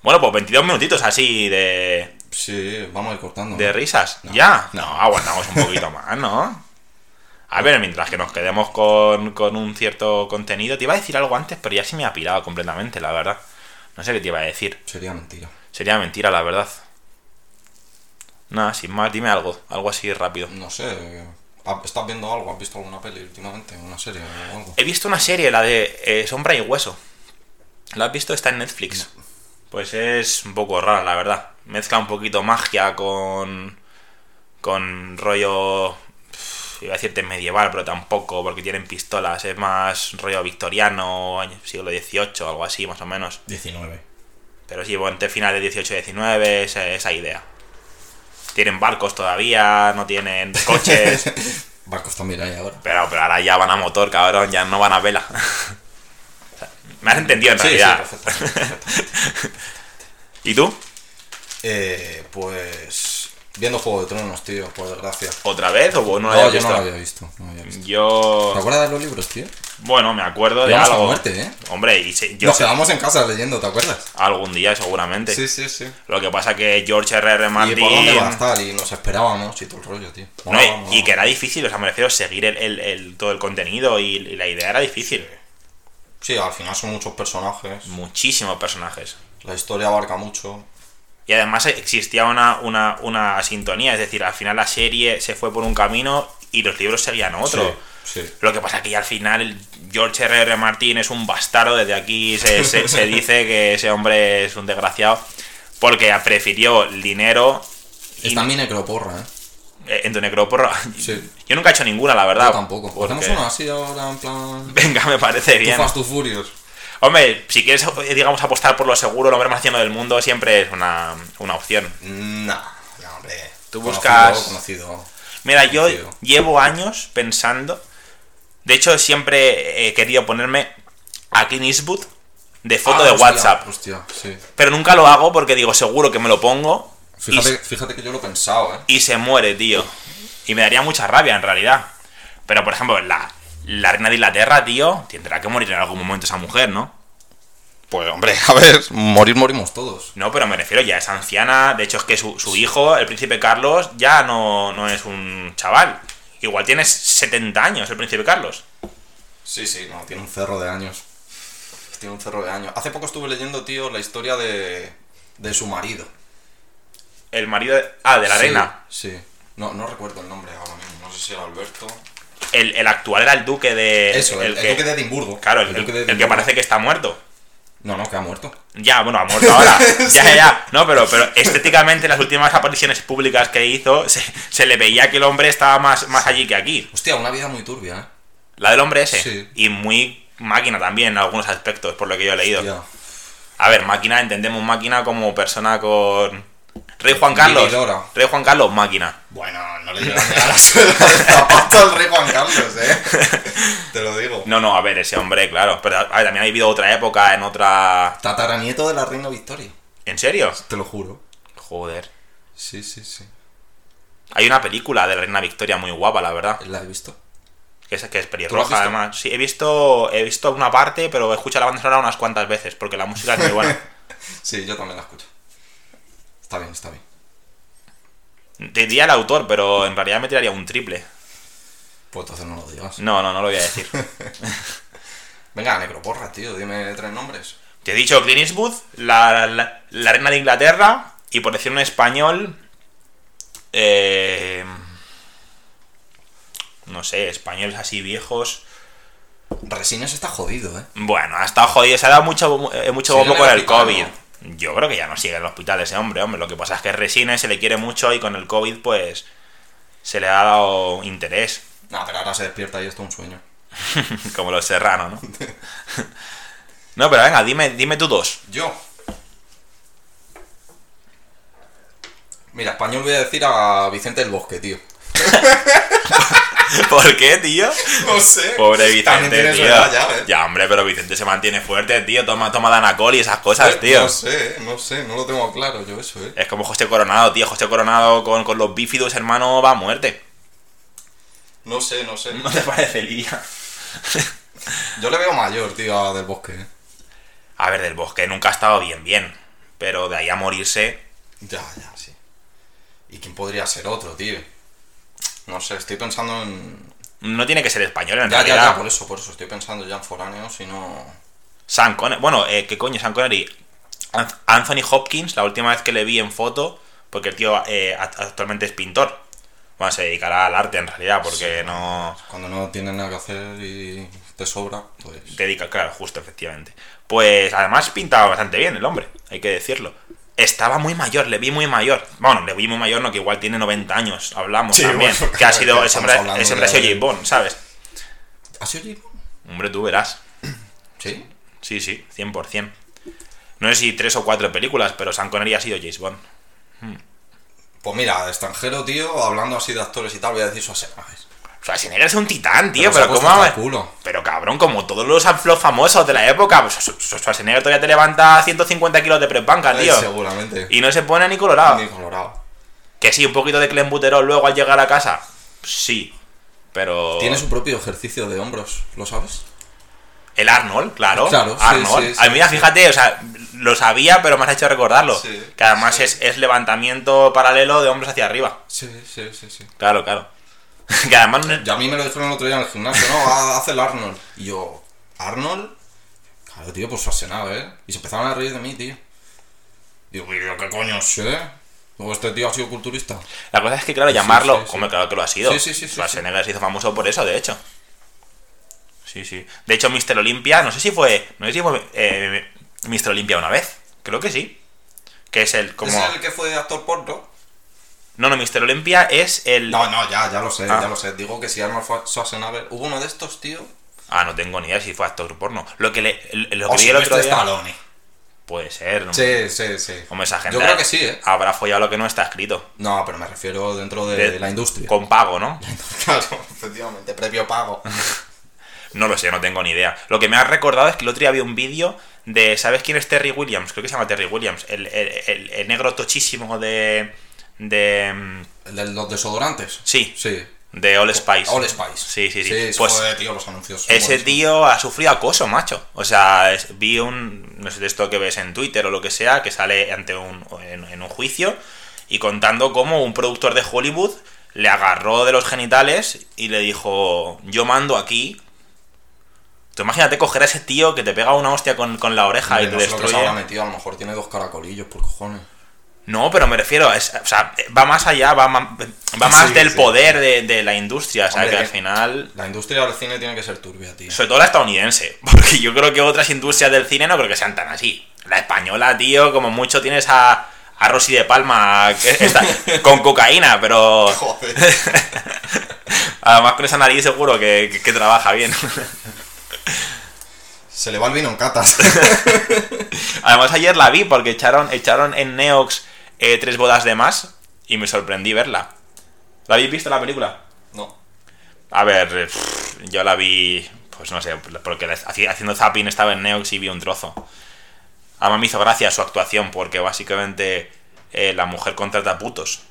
Bueno, pues 22 minutitos así de, Sí, vamos a ir cortando. de risas. No. ¿Ya? No. No, aguantamos un poquito más, ¿no? A ver, mientras que nos quedemos con, con un cierto contenido. Te iba a decir algo antes, pero ya se me ha pirado completamente, la verdad. No sé qué te iba a decir. Sería mentira. Sería mentira, la verdad. Nada, sin más, dime algo. Algo así rápido. No sé. ¿ha- ¿Estás viendo algo? ¿Has visto alguna peli últimamente? ¿Una serie o algo? He visto una serie, la de eh, Sombra y Hueso. ¿La has visto? Está en Netflix. Pues es un poco rara, la verdad. Mezcla un poquito magia con. con rollo. Iba a decirte medieval, pero tampoco, porque tienen pistolas. Es más rollo victoriano, siglo XVIII, algo así, más o menos. 19. Pero sí, bueno, entre final de 18-19, esa, esa idea. Tienen barcos todavía, no tienen coches. Barcos también hay ahora. Pero, pero ahora ya van a motor, cabrón, ya no van a vela. O sea, Me has entendido en Sí, sí, realidad. perfecto, perfecto. ¿Y tú? Eh, pues. Viendo Juego de Tronos, tío, por desgracia. ¿Otra vez o no lo No, habías yo visto? no lo había visto. No lo había visto. ¿Te Yo. acuerdas de los libros, tío? Bueno, me acuerdo de a algo. muerte, ¿eh? Hombre, y se- yo Nos quedamos en casa leyendo, ¿te acuerdas? algún día seguramente. Sí, sí, sí. Lo que pasa que George R.R. ¿Y Martin. por dónde va a estar? Y nos esperábamos y todo el rollo, tío. No, y- y que era difícil, o sea, me refiero a seguir el, el- el- todo el contenido y, y la idea era difícil. Sí, al final son muchos personajes. Muchísimos personajes. La historia abarca mucho. Y además existía una, una, una sintonía, es decir, al final la serie se fue por un camino y los libros seguían otro. Sí, sí. Lo que pasa que al final George R.R. Martin es un bastardo, desde aquí se, se- se dice que ese hombre es un desgraciado, porque prefirió el dinero y Está mi necroporra, ¿eh? eh, en tu necroporra. Sí. Yo nunca he hecho ninguna, la verdad. Yo tampoco. porque- Hacemos una así ahora, en plan. Venga, me parece bien. Fast, Too Furious. Hombre, si quieres, digamos, apostar por lo seguro, lo hombre más haciendo del mundo siempre es una, una opción. No, no, hombre. Tú Conocido, buscas- Conocido. Mira, yo llevo años pensando. De hecho, siempre he querido ponerme a Clint Eastwood de foto Ah, de hostia, WhatsApp. Hostia, sí. Pero nunca lo hago porque digo, seguro que me lo pongo y, fíjate que yo lo he pensado, ¿eh? y se muere, tío. Y me daría mucha rabia, en realidad. Pero, por ejemplo, la, la reina de Inglaterra, tío, tendrá que morir en algún momento esa mujer, ¿no? Pues, hombre, a ver, morir morimos todos. No, pero me refiero, ya es anciana. De hecho, es que su, su hijo, el príncipe Carlos, ya no, no es un chaval. Igual tienes 70 años el príncipe Carlos. Sí, sí, no, tiene un cerro de años. Tiene un cerro de años. Hace poco estuve leyendo, tío, la historia de, de su marido. El marido de... Ah, de la Sí, reina. Sí. No, no recuerdo el nombre ahora mismo. No sé si era Alberto. El, el actual era el duque de... Eso, el, el que, duque de Edimburgo. Claro, el, duque de el que Edimburgo. parece que está muerto. No, no, que ha muerto. Ya, bueno, ha muerto ahora. Ya, ya, ya. No, pero, pero estéticamente en las últimas apariciones públicas que hizo, se, se le veía que el hombre estaba más, más allí que aquí. Hostia, una vida muy turbia, ¿eh? La del hombre ese. Sí. Y muy máquina también en algunos aspectos, por lo que yo he leído. Hostia. A ver, máquina, entendemos máquina como persona con. Rey Juan Carlos. Rey Juan Carlos, máquina. Bueno, no le llegan a la zapato al rey Juan Carlos, ¿eh? Te lo digo. No, no, a ver, ese hombre, claro. Pero a ver, también ha vivido otra época, en otra. Tataranieto de la reina Victoria. ¿En serio? Te lo juro. Joder. Sí, sí, sí. Hay una película de la reina Victoria muy guapa, la verdad. La he visto. Que es, que es ¿Tú lo has pelirroja, además. Sí, he visto, he visto una parte, pero he escuchado la banda sonora unas cuantas veces, porque la música es muy buena. Sí, yo también la escucho. Está bien, está bien. Te diría el autor, pero en realidad me tiraría un triple. Pues entonces no lo digas. No, no, no lo voy a decir. Venga, negro, porra, tío. Dime tres nombres. Te he dicho Clint Eastwood, la, la, la reina de Inglaterra, y por decir un español. eh, no sé, españoles así viejos. Resines está jodido, ¿eh? Bueno, ha estado jodido, se ha dado mucho, eh, mucho bombo con el COVID. Yo creo que ya no sigue en el hospital ese hombre, hombre. Lo que pasa es que Resines se le quiere mucho y con el COVID, pues. Se le ha dado interés. No, pero ahora se despierta y esto es un sueño. Como los serranos, ¿no? no, pero venga, dime, dime tú dos. Yo. Mira, español voy a decir a Vicente del Bosque, tío. ¿Por qué, tío? No sé. Pobre Vicente, tío. ya, ¿eh? Ya, hombre, pero Vicente se mantiene fuerte, tío. Toma, toma Danacol y esas cosas, tío. No sé, no sé, no lo tengo claro yo eso, ¿eh? Es como José Coronado, tío. José Coronado con, con los bífidos, hermano, va a muerte. No sé, no sé. ¿No te parece, Lidia? Yo le veo mayor, tío, a del Bosque, ¿eh? A ver, del bosque nunca ha estado bien, bien. Pero de ahí a morirse. Ya, ya, sí. ¿Y quién podría ser otro, tío? No sé, estoy pensando en... No tiene que ser español, en Ya, ya, realidad. ya, por eso, por eso. Estoy pensando ya en foráneos y no... Sean Connery. Bueno, eh, ¿qué coño? Sean Connery. Anth- Anthony Hopkins, la última vez que le vi en foto, porque el tío eh, act- actualmente es pintor. Bueno, se dedicará al arte en realidad, porque Sí. no. Cuando no tienes nada que hacer y te sobra, pues... Dedica, claro, justo, efectivamente. Pues además pintaba bastante bien el hombre, hay que decirlo. Estaba muy mayor, le vi muy mayor. Bueno, le vi muy mayor, no, que igual tiene 90 años, hablamos Sí, también. bueno, que ha sido, ese hombre, ha sido James Bond, ¿sabes? ¿Ha sido J. Bond? Hombre, tú verás. Sí. Sí, sí, 100%. No sé si tres o cuatro películas, pero Sean Connery ha sido James Bond. Pues mira, extranjero, tío, hablando así de actores y tal, voy a decir Schwarzenegger. Schwarzenegger es un titán, tío, pero, hasta el culo. Pero cabrón, como todos los, los famosos de la época, pues Schwarzenegger todavía te levanta 150 kilos de press banca, tío. Eh, seguramente. Y no se pone ni colorado. Ni colorado. Que sí, un poquito de clenbuterol luego al llegar a casa. Sí. Pero. Tiene su propio ejercicio de hombros, ¿lo sabes? El Arnold, claro. Claro, sí, Arnold. sí, sí, a mí, mira, sí. fíjate, o sea, lo sabía, pero me has hecho recordarlo. Sí, que además es, es levantamiento paralelo de hombros hacia arriba. Sí, sí, sí, sí. Claro, claro. que además. no- Y a mí me lo dijeron el otro día en el gimnasio, ¿no? Ha- Hace el Arnold. Y yo, ¿Arnold? Claro, tío, pues Schwarzenegger, ¿eh? Y se empezaron a reír de mí, tío. Digo, ¿y yo qué coño sé? Digo, este tío ha sido culturista. La cosa es que, claro, Sí, llamarlo, sí, sí. como claro que lo ha sido. Sí, sí, sí, sí, Schwarzenegger se hizo famoso por eso, de hecho. Sí, sí. De hecho, Mr. Olympia, no sé si fue. No sé si fue eh, Mr. Olympia una vez. Creo que sí. Que es el como. ¿Es el que fue actor porno? No, no, Mr. Olympia es el. No, no, ya, ya lo sé, Ah. ya lo sé. Digo que si Arnold Schwarzenegger... Hubo uno de estos, tío, Ah, no tengo ni idea si fue actor porno. Lo que, le, lo O que vi el otro día... Stallone. Puede ser. ¿no? Sí, sí, sí. Como esa gente Yo creo que sí, ¿eh? habrá follado lo que no está escrito. No, pero me refiero dentro de, De- la industria. Con pago, ¿no? Claro, efectivamente, previo pago. No lo sé, no tengo ni idea. Lo que me ha recordado es que el otro día había un vídeo de. ¿Sabes quién es Terry Williams? Creo que se llama Terry Williams. El, el- el- el negro tochísimo de. De. mm, ¿El de los desodorantes? Sí, Sí. de All Spice. All Spice. Sí, sí, sí. Sí, Pues joder, tío, los anuncios. son ese tío ha sufrido acoso, macho. O sea, es- vi un. No sé de esto que ves en Twitter o lo que sea, que sale ante un. en, en un juicio y contando cómo un productor de Hollywood le agarró de los genitales y le dijo: Yo mando aquí. Tú imagínate coger a ese tío que te pega una hostia con, con la oreja y te no sé lo que se destruye. habrá metido, a lo mejor tiene dos caracolillos, por cojones. No, pero me refiero, es, o sea, va más allá, va, ma- va más Sí, del sí. poder de, de la industria, o sea, Hombre, que al final, La industria del cine tiene que ser turbia, tío. sobre todo la estadounidense, porque yo creo que otras industrias del cine no creo que sean tan así. La española, tío, como mucho tienes a, a Rosy de Palma con cocaína, pero Joder. además con esa nariz seguro que, que- que trabaja bien. Se le va el vino en catas. Además ayer la vi porque echaron, echaron en Neox eh, tres bodas de más y me sorprendí verla. ¿La habéis visto la película? no. A ver, eh, pff, yo la vi, pues no sé, porque haciendo zapping estaba en Neox y vi un trozo. Además me hizo gracia su actuación porque básicamente eh, la mujer contrata putos.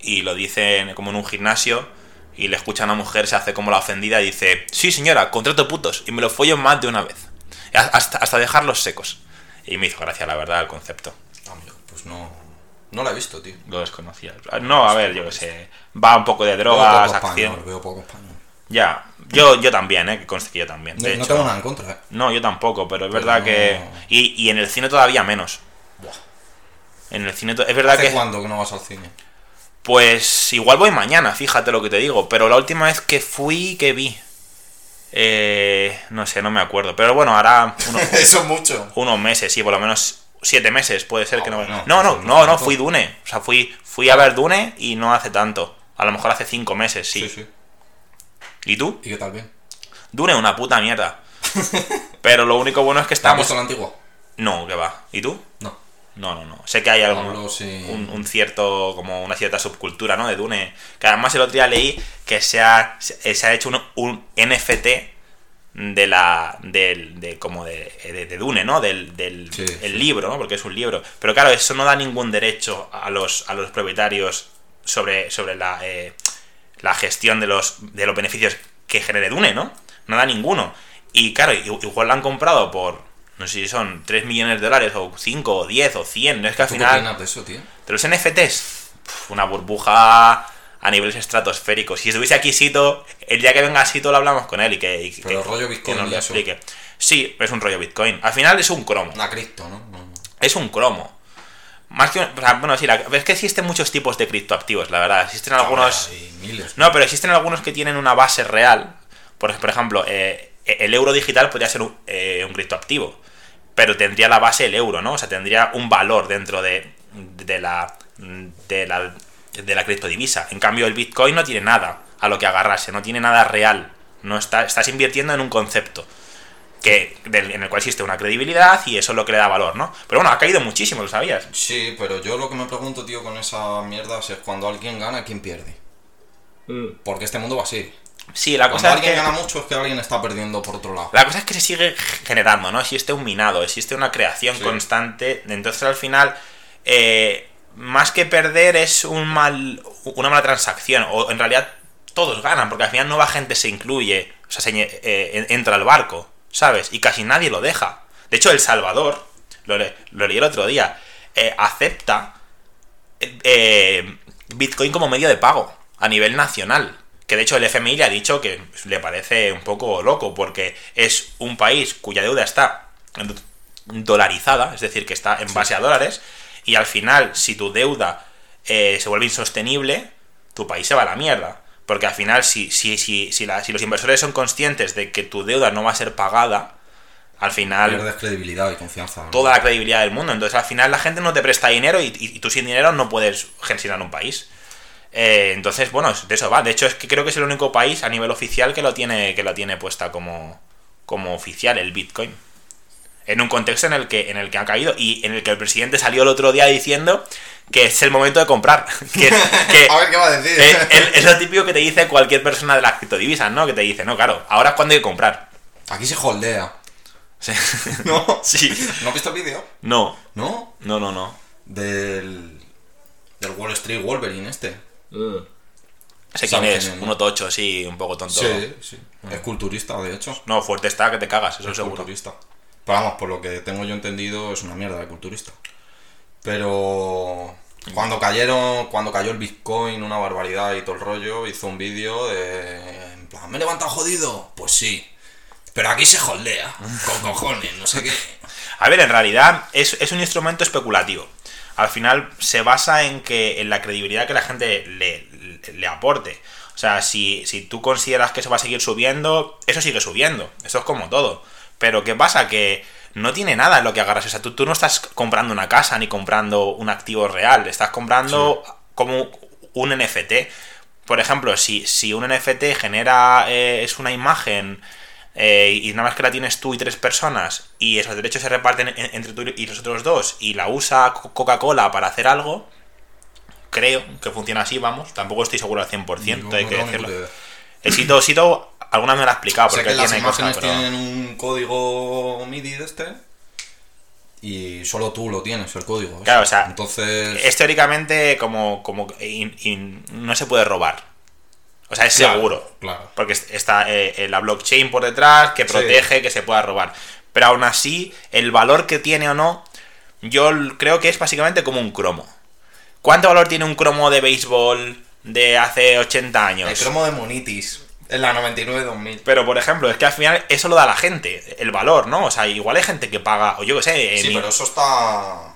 Y lo dicen como en un gimnasio y le escucha a una mujer, se hace como la ofendida y dice, sí señora, contrato putos y me lo follo más de una vez. A- Hasta, hasta dejarlos secos. Y me hizo gracia, la verdad, el concepto. Amigo, pues no. No la he visto, tío. Lo desconocía. No, a ver, yo qué sé. Va un poco de Veo drogas, poco acción. español, veo poco español. Ya, yo, yo también, ¿eh? Que conste que yo también. No, De no hecho, tengo nada en contra, eh. no, yo tampoco, pero es Pero verdad no- que... Y, y en el cine todavía menos. En el cine... to- Es verdad ¿Hace que... cuándo que no vas al cine? Pues igual voy mañana, fíjate lo que te digo. Pero la última vez que fui, que vi... Eh, no sé, no me acuerdo. Pero bueno, hará uno- Eso es mucho. unos meses, sí, por lo menos siete meses puede ser que no... no, no, no, no, fui Dune. O sea, fui, fui a ver Dune y no hace tanto. A lo mejor hace cinco meses, sí. Sí, sí. ¿Y tú? ¿Y qué tal bien? Dune, una puta mierda. Pero lo único bueno es que ¿Te has estamos... visto la antigua? No, que va. ¿Y tú? No. No, no, no. Sé que hay algún, un, un cierto, como una cierta subcultura, ¿no? De Dune. Que además el otro día leí que se ha, se ha hecho un, un NFT de la, del, de, como de, de, de Dune, ¿no? Del, del Sí, el sí. libro, ¿no? Porque es un libro. Pero claro, eso no da ningún derecho a los, a los propietarios sobre, sobre la, eh, la gestión de los, de los beneficios que genere Dune, ¿no? No da ninguno. Y claro, igual la han comprado por, no sé si son 3 millones de dólares, o 5, o 10, o 100. No es que al ¿Tú qué final... de eso, tío? De los NFTs, una burbuja a niveles estratosféricos. Si estuviese aquí Sito, el día que venga Sito lo hablamos con él y que, y que- Pero que- rollo que Bitcoin nos lo explique. Sí, es un rollo Bitcoin. Al final es un cromo. Una cripto, ¿no? Es un cromo. Más que. o sea, bueno, sí, la- es que existen muchos tipos de criptoactivos, la verdad. Existen algunos. Hay miles. No, pero existen algunos que tienen una base real. Por, por ejemplo, eh, el euro digital podría ser un, eh, un criptoactivo. Pero tendría la base el euro, ¿no? O sea, tendría un valor dentro de, de la. de la. De la criptodivisa. En cambio, el Bitcoin no tiene nada a lo que agarrarse, no tiene nada real. No está, estás invirtiendo en un concepto. Que, del- en el cual existe una credibilidad y eso es lo que le da valor, ¿no? Pero bueno, ha caído muchísimo, ¿lo sabías? Sí, pero yo lo que me pregunto, tío, con esa mierda es cuando alguien gana, ¿quién pierde? Porque este mundo va así. Sí, la Cuando cosa es alguien que... gana mucho es que alguien está perdiendo por otro lado. La cosa es que se sigue generando, ¿no? Existe un minado, existe una creación Sí. constante. Entonces al final, eh, más que perder es un mal, una mala transacción. O en realidad todos ganan, porque al final nueva gente se incluye, o sea, se, eh, entra al barco, ¿sabes? Y casi nadie lo deja. De hecho, El Salvador, lo, le- lo leí el otro día, eh, acepta eh, Bitcoin como medio de pago a nivel nacional. Que de hecho el FMI le ha dicho que le parece un poco loco porque es un país cuya deuda está dolarizada, es decir, que está en base a dólares, y al final si tu deuda eh, se vuelve insostenible, tu país se va a la mierda. Porque al final si, si, si, si, la- si los inversores son conscientes de que tu deuda no va a ser pagada, al final Pierdes credibilidad y confianza. ¿no? toda la credibilidad del mundo. Entonces, al final, la gente no te presta dinero y, y- y tú sin dinero no puedes gestionar un país. Eh, entonces, bueno, de eso va. De hecho, es que creo que es el único país a nivel oficial que lo tiene, que lo tiene puesta como, como oficial, el Bitcoin. En un contexto en el que, en el que ha caído y en el que el presidente salió el otro día diciendo que es el momento de comprar. Que, que- A ver qué va a decir. eh, es lo típico que te dice cualquier persona de las criptodivisas, ¿no? Que te dice, no, claro, ahora es cuando hay que comprar. Aquí se holdea. Sí. ¿No? Sí. ¿No has visto el vídeo? No, ¿No? no, no, no. Del. Del Wall Street Wolverine este. Sé quién ¿Sabes es, quién es, no? un otocho así, un poco tonto. Sí, sí. Es culturista, de hecho. No, fuerte está que te cagas, eso Es seguro. culturista. Pero vamos, por lo que tengo yo entendido, es una mierda de culturista. Pero. Cuando cayeron. Cuando cayó el Bitcoin, una barbaridad y todo el rollo, hizo un vídeo de. ¿me he levantado jodido? Pues sí. Pero aquí se holdea. Con cojones, no sé qué. A ver, en realidad es, es un instrumento especulativo. Al final se basa en que en la credibilidad que la gente le, le- le aporte. O sea, si, si tú consideras que eso va a seguir subiendo, eso sigue subiendo. Eso es como todo. Pero ¿qué pasa? Que no tiene nada en lo que agarras. O sea, tú, tú no estás comprando una casa ni comprando un activo real. Estás comprando como un NFT. Por ejemplo, si, si un NFT genera, eh, es una imagen eh, y nada más que la tienes tú y tres personas y esos derechos se reparten en- entre tú y los otros dos y la usa Co- Coca-Cola para hacer algo, creo que funciona así, vamos. Tampoco estoy seguro al 100%, No, hay que no, decirlo. Sito, Sito alguna vez me lo ha explicado porque que las tiene imágenes cosas, pero- tienen un código MIDI de este. Y solo tú lo tienes, el código. Claro, o sea, Entonces. es teóricamente como, como in- in- no se puede robar. O sea, es Claro, seguro. Claro. Porque est- está eh, eh, la blockchain por detrás que Sí. protege que se pueda robar. Pero aún así, el valor que tiene o no, yo creo que es básicamente como un cromo. ¿Cuánto valor tiene un cromo de béisbol de hace 80 años? El cromo de Monitis. En la 99-2000. Pero, por ejemplo, es que al final eso lo da la gente, el valor, ¿no? O sea, igual hay gente que paga, o yo qué sé, Sí, mi- pero eso está.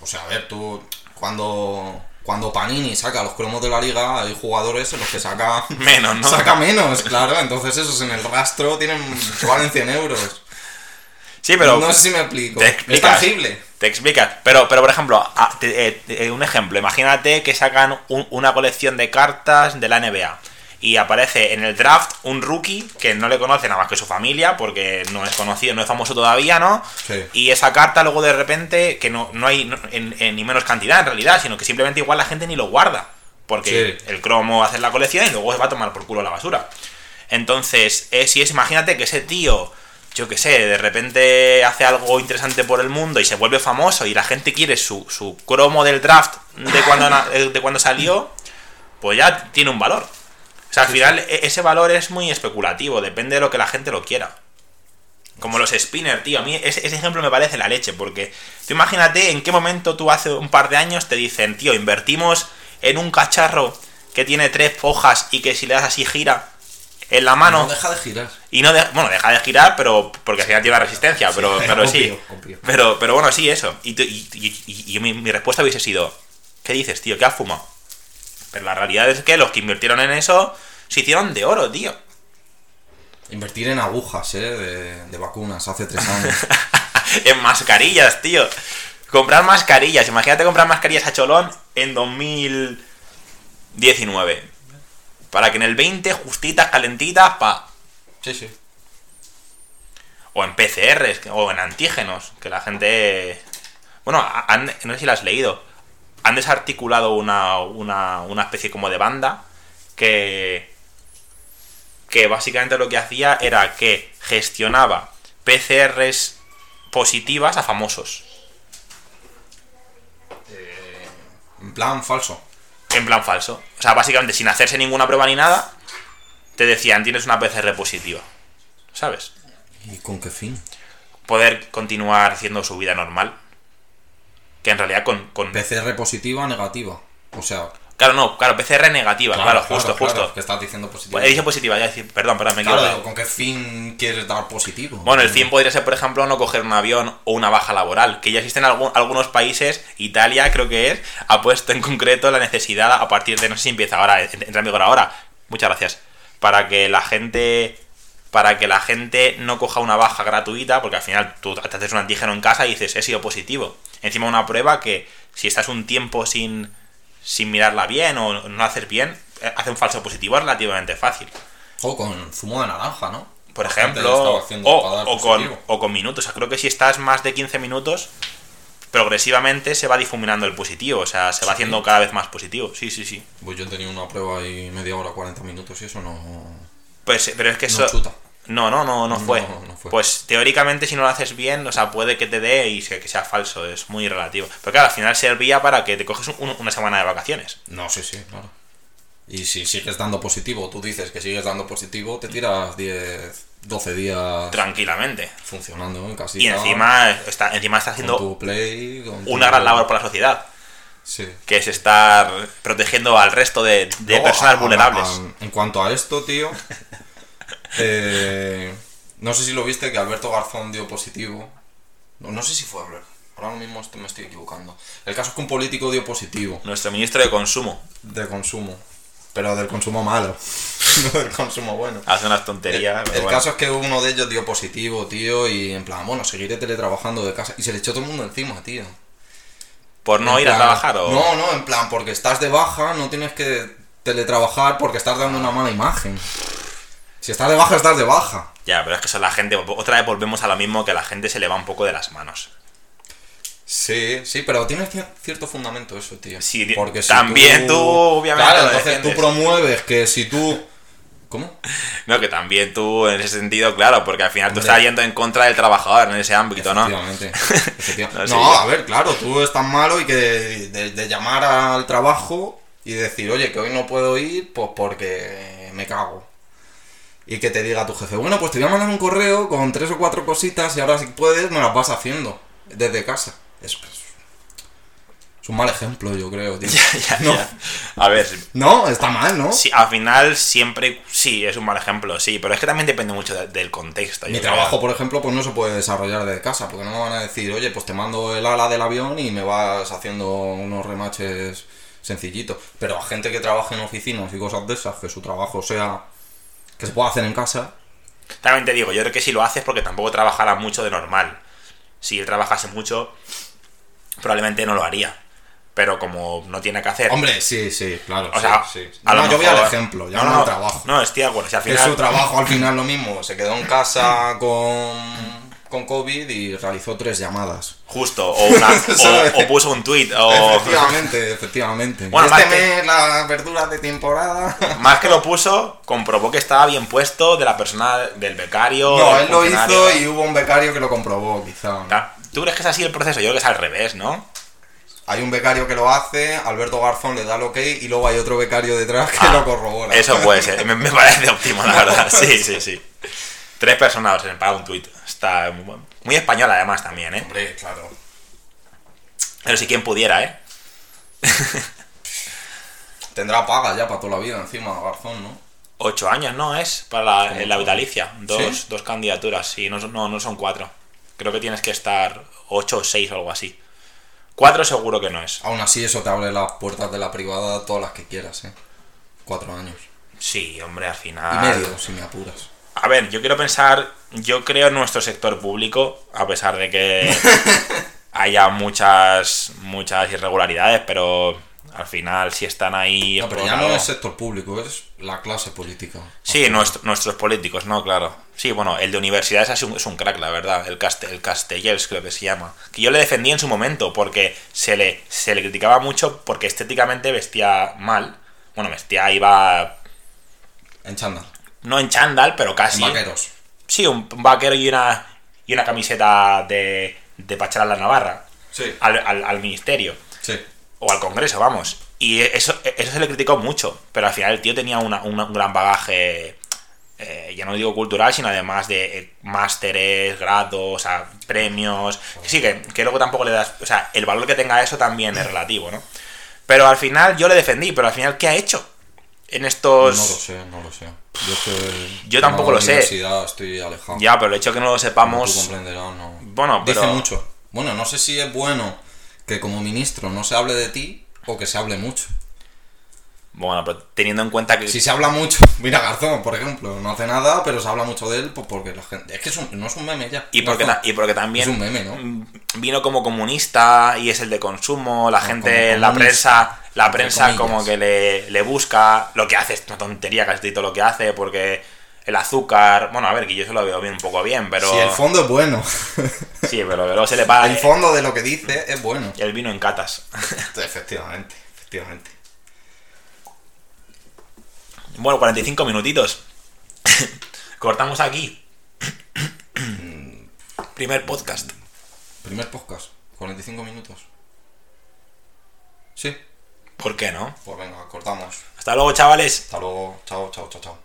O sea, a ver, tú. Cuando. Cuando Panini saca los cromos de la liga, hay jugadores en los que saca. Menos, ¿no? Saca menos, claro. Entonces, esos en el rastro tienen. valen 100 euros. Sí, pero... no sé si me explico. te Es explicas. tangible. Te explicas. Pero, pero por ejemplo, a- te- eh, te- un ejemplo. Imagínate que sacan un- una colección de cartas de la NBA. Y aparece en el draft un rookie que no le conoce nada más que su familia, porque no es conocido, no es famoso todavía, ¿no? Sí. Y esa carta luego de repente, que no, no hay no- en, en ni menos cantidad en realidad, sino que simplemente igual la gente ni lo guarda. Porque Sí. el cromo hace la colección y luego se va a tomar por culo la basura. Entonces, eh, si es, imagínate que ese tío, yo qué sé, de repente hace algo interesante por el mundo y se vuelve famoso y la gente quiere su, su cromo del draft de cuando, de cuando salió, pues ya tiene un valor. O sea, al final e- ese valor es muy especulativo, depende de lo que la gente lo quiera. Como los spinner, tío. A mí ese, ese ejemplo me parece la leche, porque tú imagínate en qué momento tú hace un par de años te dicen, tío, invertimos en un cacharro que tiene tres hojas y que si le das así gira en la mano No deja de girar. y no de- bueno deja de girar pero porque al final tiene una resistencia pero Sí, pero sí obvio, obvio. pero pero bueno sí eso y- y mi, mi respuesta hubiese sido qué dices tío qué has fumado pero la realidad es que los que invirtieron en eso se hicieron de oro tío Invertir en agujas, eh, de, de vacunas hace tres años. en mascarillas tío comprar mascarillas imagínate comprar mascarillas a cholón en 2019 para que en el 20 justitas calentitas pa sí, sí. O en PCRs, o en antígenos, que la gente... Bueno, han- no sé si lo has leído. Han desarticulado una, una, una especie como de banda que... Que básicamente lo que hacía era que gestionaba PCRs positivas a famosos. En plan falso. En plan falso. O sea, básicamente sin hacerse ninguna prueba ni nada, te decían, tienes una PCR positiva. ¿Sabes? ¿Y con qué fin? Poder continuar haciendo su vida normal. Que en realidad con... con... PCR positiva, negativa. O sea, Claro, no, claro, PCR negativa, claro, justo, claro, justo. Que estás diciendo positivo. Pues he dicho positiva, ya decir, perdón, perdón, me Claro, digo, ¿con qué fin quieres dar positivo? Bueno, el fin podría ser, por ejemplo, no coger un avión o una baja laboral, que ya existen algún- algunos países, Italia creo que es, ha puesto en concreto la necesidad a partir de, no sé si empieza ahora, entra en vigor ahora, muchas gracias, para que la gente para que la gente no coja una baja gratuita, porque al final tú te haces un antígeno en casa y dices, he sido positivo. Encima una prueba que si estás un tiempo sin, sin mirarla bien o no hacer bien, eh, hace un falso positivo relativamente fácil. O con zumo de naranja, ¿no? Por La ejemplo, o, o con, o con minutos. O sea, creo que si estás más de 15 minutos, progresivamente se va difuminando el positivo. O sea, se va Sí. haciendo cada vez más positivo. Sí, sí, sí. Pues yo tenía una prueba ahí media hora, 40 minutos y eso no, Pues, eh, pero es que no eso. chuta. No, no, no, no fue. no fue. Pues teóricamente si no lo haces bien, o sea, puede que te dé y que sea falso, es muy relativo. Pero claro, al final servía para que te coges un- una semana de vacaciones. No, sí, sí, claro. Y si sigues dando positivo, tú dices que sigues dando positivo, te tiras 10, 12 días Tranquilamente. funcionando en casita. Y encima está, encima está con haciendo tu play, con una tu- gran labor por la sociedad, Sí. que es estar protegiendo al resto de, de No, personas a- a- vulnerables. a- en cuanto a esto, tío, eh, no sé si lo viste que Alberto Garzón dio positivo. No, no sé si fue Alberto. Ahora mismo esto- me estoy equivocando. El caso es que un político dio positivo Nuestro ministro de Consumo de consumo. Pero del consumo malo. no del consumo bueno. hace unas tonterías. El, pero el bueno. caso es que uno de ellos dio positivo, tío, y en plan, bueno, seguiré teletrabajando de casa. Y se le echó todo el mundo encima, tío. ¿Por no En ir a trabajar o...? No, no, en plan, porque estás de baja, no tienes que teletrabajar porque estás dando una mala imagen. Si estás de baja, estás de baja. Ya, pero es que eso la gente... Otra vez volvemos a lo mismo, que la gente se le va un poco de las manos. Sí, sí, pero tiene cier- cierto fundamento eso, tío. Sí, porque si también tú, obviamente, Claro, entonces tú promueves que si tú... ¿Cómo? No, que también tú, en ese sentido, claro, porque al final tú estás yendo en contra del trabajador en ese ámbito, ¿no? Efectivamente. efectivamente. No, a ver, claro, tú estás malo y que de, de llamar al trabajo y decir, oye, que hoy no puedo ir, pues porque me cago. Y que te diga tu jefe, bueno, pues te voy a mandar un correo con tres o cuatro cositas y ahora si puedes me las vas haciendo desde casa. Es, es- es un mal ejemplo, yo creo, tío. Ya, no, ya. A ver, no, está mal, ¿no? sí, al final siempre... Sí, es un mal ejemplo, sí, pero es que también depende mucho de- del contexto. Mi creo. trabajo, por ejemplo, pues no se puede desarrollar desde casa, porque no me van a decir, oye, pues te mando el ala del avión y me vas haciendo unos remaches sencillitos. Pero a gente que trabaja en oficinas y cosas de esas, que su trabajo sea que se pueda hacer en casa, También te digo, yo creo que si lo haces porque tampoco trabajará mucho de normal. Si él trabajase mucho, probablemente no lo haría. Pero como no tiene que hacer... hombre, sí, sí, claro. o sea, sí, sí. a No, lo yo voy al mejor- ejemplo, ya no, no, trabajo. No, estoy de acuerdo. Si al final... su trabajo al final lo mismo, se quedó en casa con, con COVID y realizó tres llamadas. Justo, o, una, ¿Sabes? o, o puso un tweet, o... Efectivamente, efectivamente. Bueno, este más que- mes las verduras de temporada. Más que lo puso, comprobó que estaba bien puesto de la persona, del becario. No, del él lo hizo y hubo un becario que lo comprobó, quizá. Claro, ¿Tú crees que es así el proceso? Yo creo que es al revés, ¿no? Hay un becario que lo hace, Alberto Garzón le da el ok y luego hay otro becario detrás que Ah, lo corrobora. Eso puede ser, me, me parece óptimo, la verdad. Sí, sí, sí. Tres personas para un tweet. Está muy, muy español además también, ¿eh? Hombre, claro. Pero si quien pudiera, ¿eh? Tendrá paga ya para toda la vida encima, Garzón, ¿no? Ocho años, ¿no? Es para la, vitalicia. Dos, ¿Sí? dos candidaturas, sí. No, son- no, no son cuatro. Creo que tienes que estar ocho o seis o algo así. Cuatro seguro que no es. Aún así, eso te abre las puertas de la privada todas las que quieras, ¿eh? Cuatro años. Sí, hombre, al Y final... medio, si me apuras. A ver, yo quiero pensar, yo creo en nuestro sector público, a pesar de que haya muchas muchas irregularidades, pero al final si están ahí... No, pero ya no es sector público, es la clase política. Sí, nuestro- nuestros políticos, no, claro. Sí, bueno, el de universidades es un, es un crack, la verdad. El, Caste- el Castellers creo que se llama. Que yo le defendí en su momento porque se le, se le criticaba mucho porque estéticamente vestía mal. Bueno, vestía, iba... En chándal, No en chándal, pero en casi. vaqueros. Sí, un un vaquero y una, y una camiseta de, de Pachara la Navarra Sí, al, al, al ministerio sí. o al Congreso, vamos. Y eso, eso se le criticó mucho, pero al final el tío tenía una- una- un gran bagaje, eh, ya no digo cultural, sino además de eh, másteres, grados, o sea, premios. Sí, que, que luego tampoco le das. O sea, el valor que tenga eso también es relativo, ¿no? Pero al final yo le defendí, pero al final, ¿qué ha hecho? En estos. No lo sé, no lo sé. Yo, que Yo tampoco lo sé. estoy alejado. Ya, pero el hecho de que no lo tú sepamos. comprenderás, no. Bueno, pero. Dice mucho. Bueno, no sé si es bueno que como ministro no se hable de ti o que se hable mucho. Bueno, pero teniendo en cuenta que. Si se habla mucho, mira Garzón, por ejemplo, no hace nada, pero se habla mucho de él pues porque la gente... Es que es un- no es un meme ya. Y porque, y porque también Es un meme, ¿no? mm, vino como comunista y es el de consumo, la gente como en la prensa la prensa como que le, le busca, lo que hace es una tontería casi todo lo que hace, porque el azúcar, bueno, a ver, que yo se lo veo bien, un poco bien, pero... Si el fondo es bueno. Sí, pero luego se le paga el fondo de lo que dice es bueno. el vino en catas. Efectivamente, efectivamente. Bueno, 45 minutitos. Cortamos aquí. Primer podcast. Primer podcast, 45 minutos. Sí, ¿Por qué no? pues venga, cortamos. Hasta luego, chavales. Hasta luego, chao, chao, chao, chao.